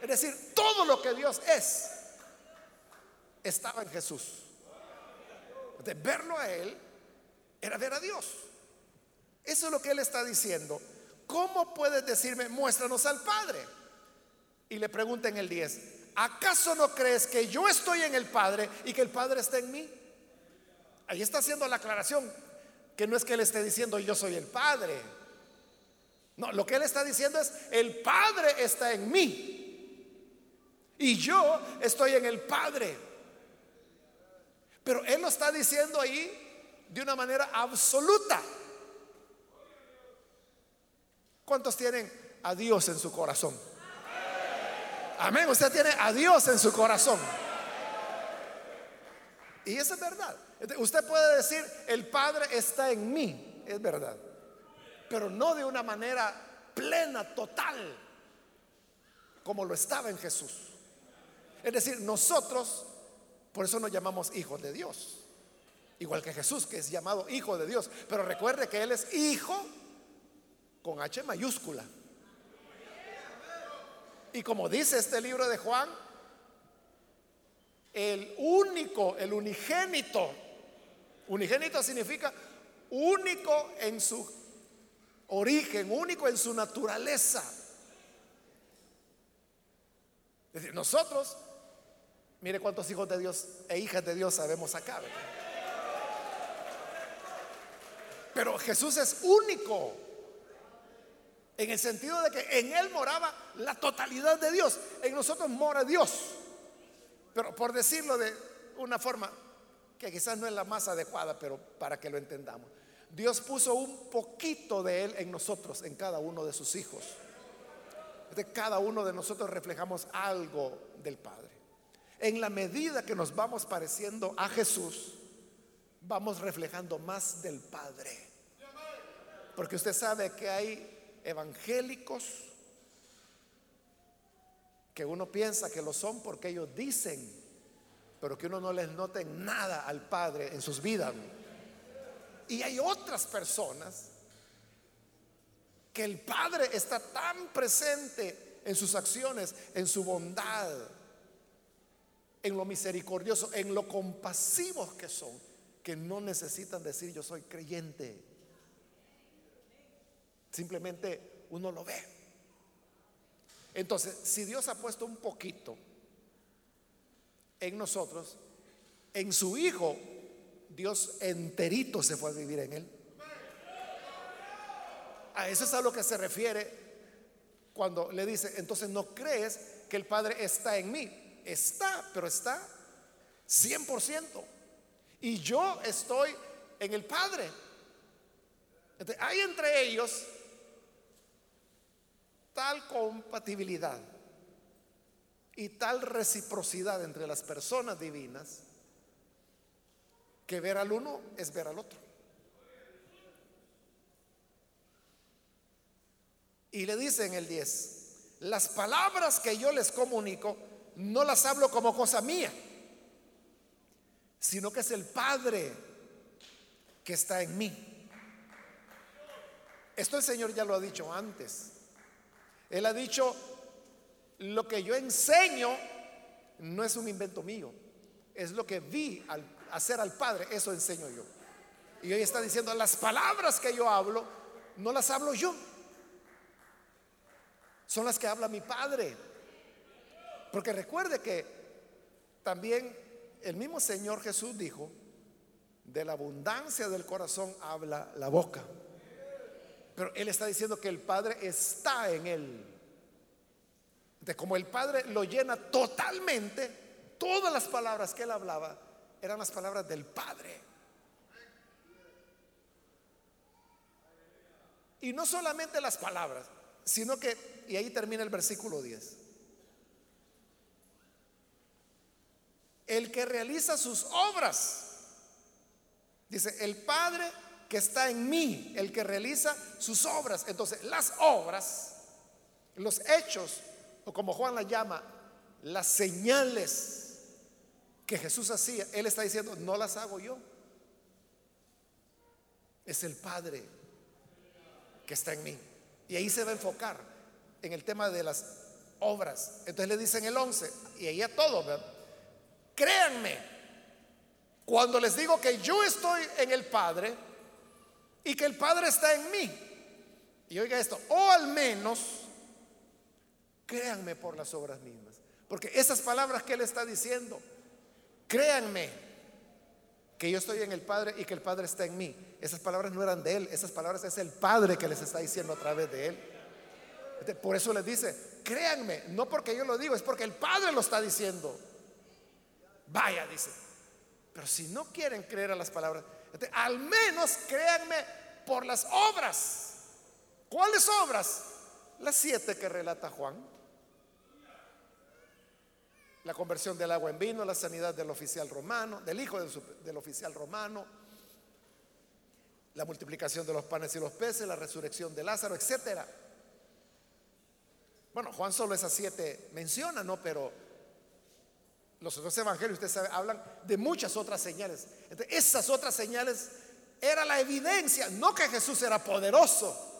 Es decir, todo lo que Dios es estaba en Jesús. De verlo a Él era ver a Dios. Eso es lo que él está diciendo. ¿Cómo puedes decirme, muéstranos al Padre? Y le pregunta en el 10, ¿acaso no crees que yo estoy en el Padre y que el Padre está en mí? Ahí está haciendo la aclaración, que no es que él esté diciendo yo soy el Padre. No, lo que él está diciendo es, el Padre está en mí. Y yo estoy en el Padre. Pero él lo está diciendo ahí de una manera absoluta. ¿Cuántos tienen a Dios en su corazón? Amén. Usted tiene a Dios en su corazón. Y eso es verdad. Usted puede decir, el Padre está en mí. Es verdad. Pero no de una manera plena, total, como lo estaba en Jesús. Es decir, nosotros, por eso nos llamamos hijos de Dios. Igual que Jesús, que es llamado hijo de Dios. Pero recuerde que Él es hijo con H mayúscula. Y como dice este libro de Juan, el único, el unigénito, unigénito significa único en su origen, único en su naturaleza. Es decir, nosotros, mire cuántos hijos de Dios e hijas de Dios sabemos acá. Pero Jesús es único. En el sentido de que en Él moraba la totalidad de Dios. En nosotros mora Dios. Pero por decirlo de una forma que quizás no es la más adecuada, pero para que lo entendamos. Dios puso un poquito de Él en nosotros, en cada uno de sus hijos. De cada uno de nosotros reflejamos algo del Padre. En la medida que nos vamos pareciendo a Jesús, vamos reflejando más del Padre. Porque usted sabe que hay evangélicos que uno piensa que lo son porque ellos dicen, pero que uno no les note nada al Padre en sus vidas. Y hay otras personas que el Padre está tan presente en sus acciones, en su bondad, en lo misericordioso, en lo compasivos que son, que no necesitan decir yo soy creyente. Simplemente uno lo ve. Entonces, si Dios ha puesto un poquito en nosotros, en su Hijo, Dios enterito se fue a vivir en él. A eso es a lo que se refiere cuando le dice, entonces no crees que el Padre está en mí. Está, pero está 100%. Y yo estoy en el Padre. hay entre ellos tal compatibilidad y tal reciprocidad entre las personas divinas que ver al uno es ver al otro. Y le dice en el 10, las palabras que yo les comunico no las hablo como cosa mía, sino que es el Padre que está en mí. Esto el Señor ya lo ha dicho antes. Él ha dicho, lo que yo enseño no es un invento mío, es lo que vi al hacer al Padre, eso enseño yo. Y hoy está diciendo, las palabras que yo hablo, no las hablo yo, son las que habla mi Padre. Porque recuerde que también el mismo Señor Jesús dijo, de la abundancia del corazón habla la boca. Pero Él está diciendo que el Padre está en Él. De como el Padre lo llena totalmente, todas las palabras que Él hablaba eran las palabras del Padre. Y no solamente las palabras, sino que, y ahí termina el versículo 10, el que realiza sus obras, dice, el Padre que está en mí, el que realiza sus obras. Entonces, las obras, los hechos, o como Juan la llama, las señales que Jesús hacía, Él está diciendo, no las hago yo. Es el Padre que está en mí. Y ahí se va a enfocar en el tema de las obras. Entonces le dicen el 11, y ahí a todos, créanme, cuando les digo que yo estoy en el Padre y que el Padre está en mí. Y oiga esto, o al menos créanme por las obras mismas. Porque esas palabras que él está diciendo, créanme que yo estoy en el Padre y que el Padre está en mí. Esas palabras no eran de él, esas palabras es el Padre que les está diciendo a través de él. Por eso les dice, créanme, no porque yo lo digo, es porque el Padre lo está diciendo. Vaya, dice. Pero si no quieren creer a las palabras, al menos créanme por las obras. ¿Cuáles obras? Las siete que relata Juan. La conversión del agua en vino, la sanidad del oficial romano, del hijo del, oficial romano, la multiplicación de los panes y los peces, la resurrección de Lázaro, etcétera. Bueno, Juan solo esas siete menciona, ¿no? Pero los otros evangelios, ustedes saben, hablan de muchas otras señales. esas otras señales era la evidencia, no que Jesús era poderoso,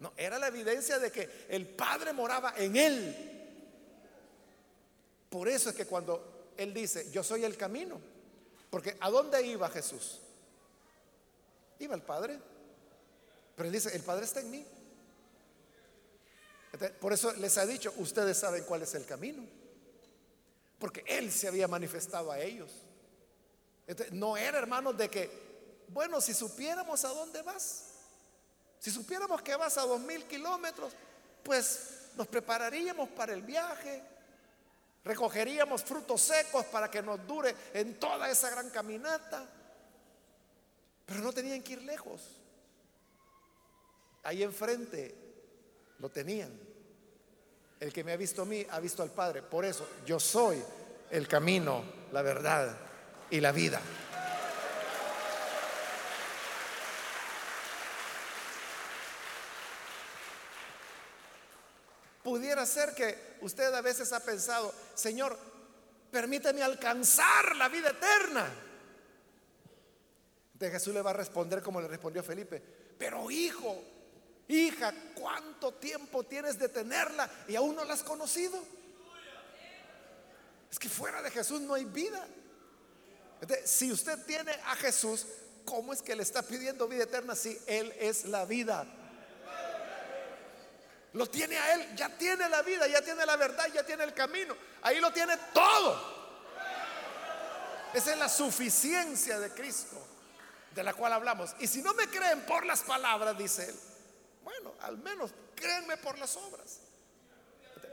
no, era la evidencia de que el Padre moraba en él. Por eso es que cuando Él dice, yo soy el camino, porque ¿a dónde iba Jesús? Iba al Padre, pero Él dice, el Padre está en mí. por eso les ha dicho, ustedes saben cuál es el camino, porque Él se había manifestado a ellos. no era, hermanos, de que, bueno, si supiéramos a dónde vas, si supiéramos que vas a dos mil kilómetros, pues nos prepararíamos para el viaje, Recogeríamos frutos secos para que nos dure en toda esa gran caminata. Pero no tenían que ir lejos. Ahí enfrente lo tenían. El que me ha visto a mí ha visto al Padre. Por eso yo soy el camino, la verdad y la vida. Pudiera ser que usted a veces ha pensado, Señor, permíteme alcanzar la vida eterna. De Jesús le va a responder como le respondió Felipe. Pero hijo, hija, ¿cuánto tiempo tienes de tenerla y aún no la has conocido? Es que fuera de Jesús no hay vida. si usted tiene a Jesús, ¿cómo es que le está pidiendo vida eterna si Él es la vida? Lo tiene a Él, ya tiene la vida, ya tiene la verdad, ya tiene el camino. Ahí lo tiene todo. Esa es la suficiencia de Cristo de la cual hablamos. Y si no me creen por las palabras, dice Él, bueno, al menos créanme por las obras.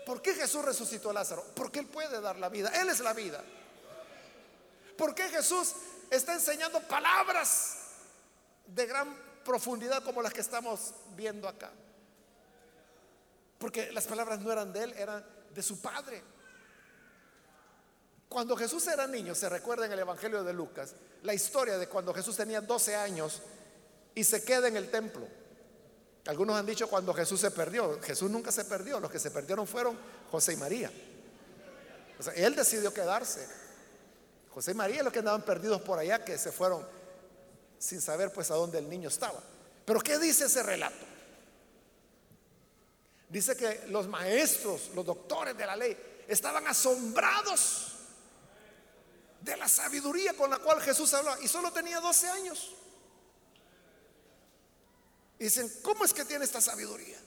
¿Por qué Jesús resucitó a Lázaro? Porque Él puede dar la vida. Él es la vida. ¿Por qué Jesús está enseñando palabras de gran profundidad como las que estamos viendo acá? Porque las palabras no eran de él, eran de su padre. Cuando Jesús era niño, se recuerda en el Evangelio de Lucas, la historia de cuando Jesús tenía 12 años y se queda en el templo. Algunos han dicho cuando Jesús se perdió. Jesús nunca se perdió. Los que se perdieron fueron José y María. Él decidió quedarse. José y María los que andaban perdidos por allá, que se fueron sin saber pues a dónde el niño estaba. Pero ¿qué dice ese relato? Dice que los maestros, los doctores de la ley, estaban asombrados de la sabiduría con la cual Jesús hablaba. Y solo tenía 12 años. Y dicen, ¿cómo es que tiene esta sabiduría?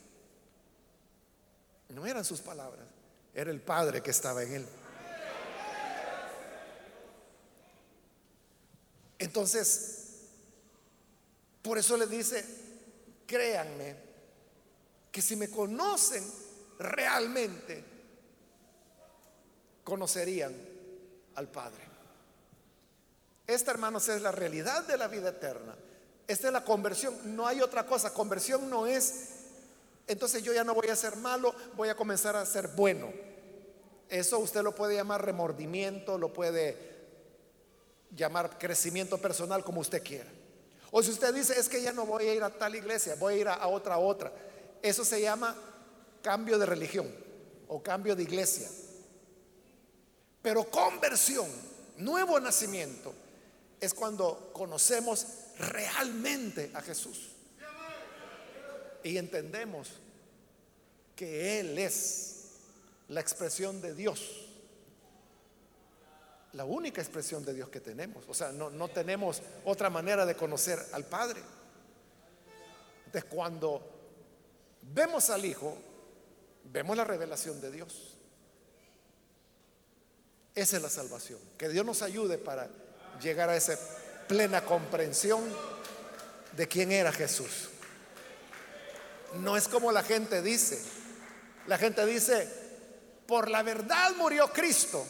No eran sus palabras, era el Padre que estaba en él. Entonces, por eso le dice, créanme, que si me conocen realmente, conocerían al Padre. Esta, hermanos, es la realidad de la vida eterna. Esta es la conversión. No hay otra cosa. Conversión no es, entonces yo ya no voy a ser malo, voy a comenzar a ser bueno. Eso usted lo puede llamar remordimiento, lo puede llamar crecimiento personal como usted quiera. O si usted dice, es que ya no voy a ir a tal iglesia, voy a ir a, otra, a otra. Eso se llama cambio de religión o cambio de iglesia. Pero conversión, nuevo nacimiento, es cuando conocemos realmente a Jesús y entendemos que Él es la expresión de Dios la única expresión de Dios que tenemos. O sea, no, no tenemos otra manera de conocer al Padre. Entonces, cuando vemos al Hijo, vemos la revelación de Dios. Esa es la salvación. Que Dios nos ayude para llegar a esa plena comprensión de quién era Jesús. No es como la gente dice. La gente dice, por la verdad murió Cristo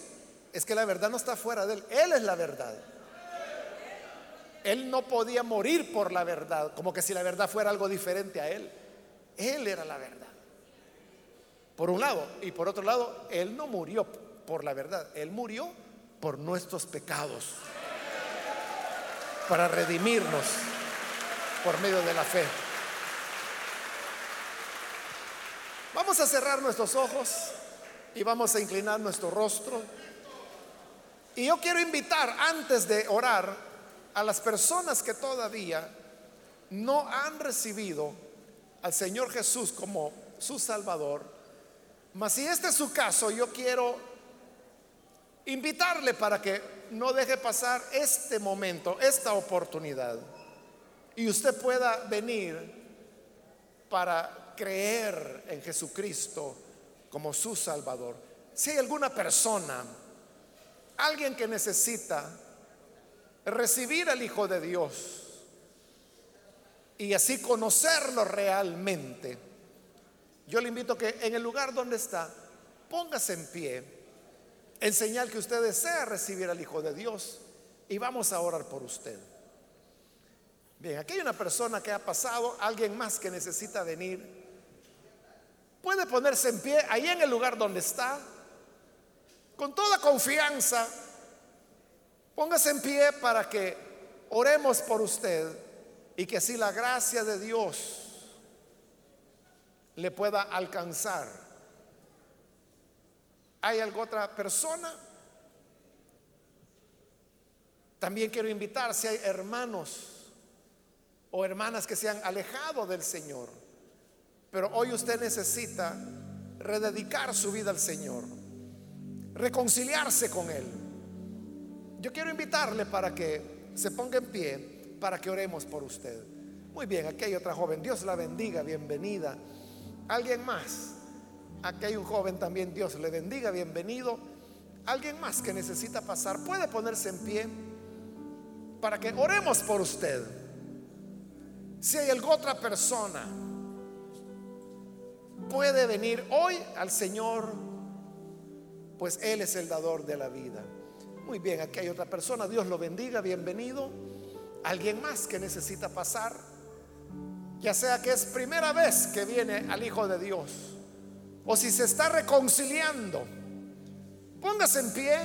es que la verdad no está fuera de él, él es la verdad. Él no podía morir por la verdad, como que si la verdad fuera algo diferente a él. Él era la verdad. Por un lado, y por otro lado, él no murió por la verdad, él murió por nuestros pecados, para redimirnos por medio de la fe. Vamos a cerrar nuestros ojos y vamos a inclinar nuestro rostro. Y yo quiero invitar antes de orar a las personas que todavía no han recibido al Señor Jesús como su Salvador. Mas si este es su caso, yo quiero invitarle para que no deje pasar este momento, esta oportunidad. Y usted pueda venir para creer en Jesucristo como su Salvador. Si hay alguna persona alguien que necesita recibir al Hijo de Dios y así conocerlo realmente, yo le invito que en el lugar donde está, póngase en pie, en señal que usted desea recibir al Hijo de Dios y vamos a orar por usted. Bien, aquí hay una persona que ha pasado, alguien más que necesita venir. Puede ponerse en pie ahí en el lugar donde está con toda confianza, póngase en pie para que oremos por usted y que así la gracia de Dios le pueda alcanzar. ¿Hay alguna otra persona? También quiero invitar si hay hermanos o hermanas que se han alejado del Señor. Pero hoy usted necesita rededicar su vida al Señor, reconciliarse con Él. Yo quiero invitarle para que se ponga en pie, para que oremos por usted. Muy bien, aquí hay otra joven. Dios la bendiga, bienvenida. Alguien más. Aquí hay un joven también. Dios le bendiga, bienvenido. Alguien más que necesita pasar. Puede ponerse en pie para que oremos por usted. Si hay alguna otra persona, puede venir hoy al Señor, pues Él es el dador de la vida. Muy bien, aquí hay otra persona. Dios lo bendiga, bienvenido. Alguien más que necesita pasar ya sea que es primera vez que viene al Hijo de Dios, o si se está reconciliando, póngase en pie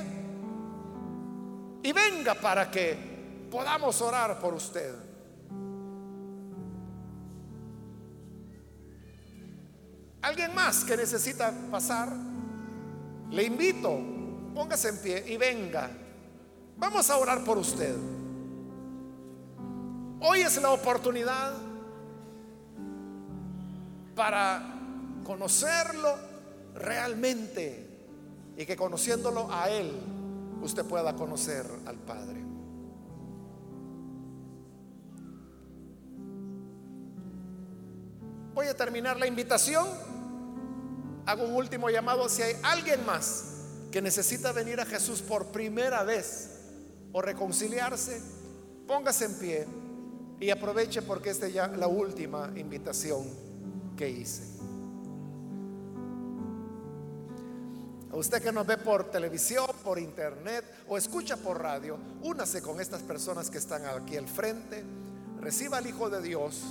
y venga para que podamos orar por usted. ¿Alguien más que necesita pasar? Le invito, póngase en pie y venga. Vamos a orar por usted. Hoy es la oportunidad para conocerlo realmente y que conociéndolo a Él usted pueda conocer al Padre. Voy a terminar la invitación. Hago un último llamado si hay alguien más que necesita venir a Jesús por primera vez o reconciliarse, póngase en pie y aproveche porque esta es ya la última invitación que hice. A usted que nos ve por televisión, por internet o escucha por radio, únase con estas personas que están aquí al frente, reciba al Hijo de Dios,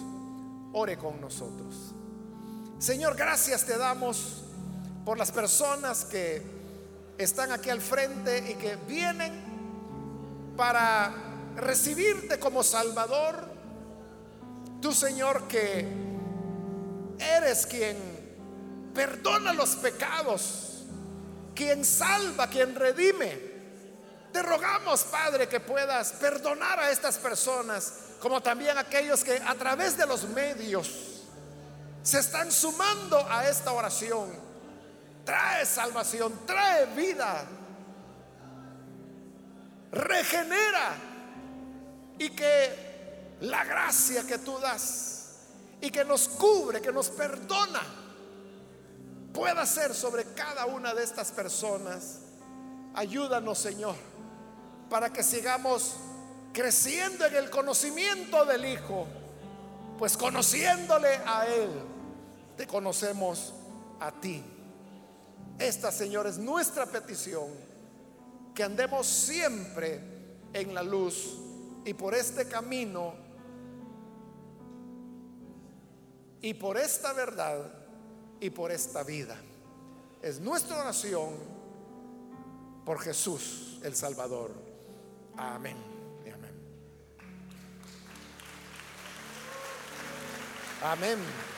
ore con nosotros. Señor, gracias te damos por las personas que están aquí al frente y que vienen para recibirte como Salvador. Tú, Señor, que eres quien perdona los pecados, quien salva, quien redime. Te rogamos, Padre, que puedas perdonar a estas personas, como también a aquellos que a través de los medios se están sumando a esta oración. Trae salvación, trae vida, regenera y que la gracia que tú das y que nos cubre, que nos perdona, pueda ser sobre cada una de estas personas. Ayúdanos, Señor, para que sigamos creciendo en el conocimiento del Hijo, pues conociéndole a Él, te conocemos a ti. Esta, Señor, es nuestra petición, que andemos siempre en la luz y por este camino y por esta verdad y por esta vida. Es nuestra oración por Jesús el Salvador. Amén. amén. Amén.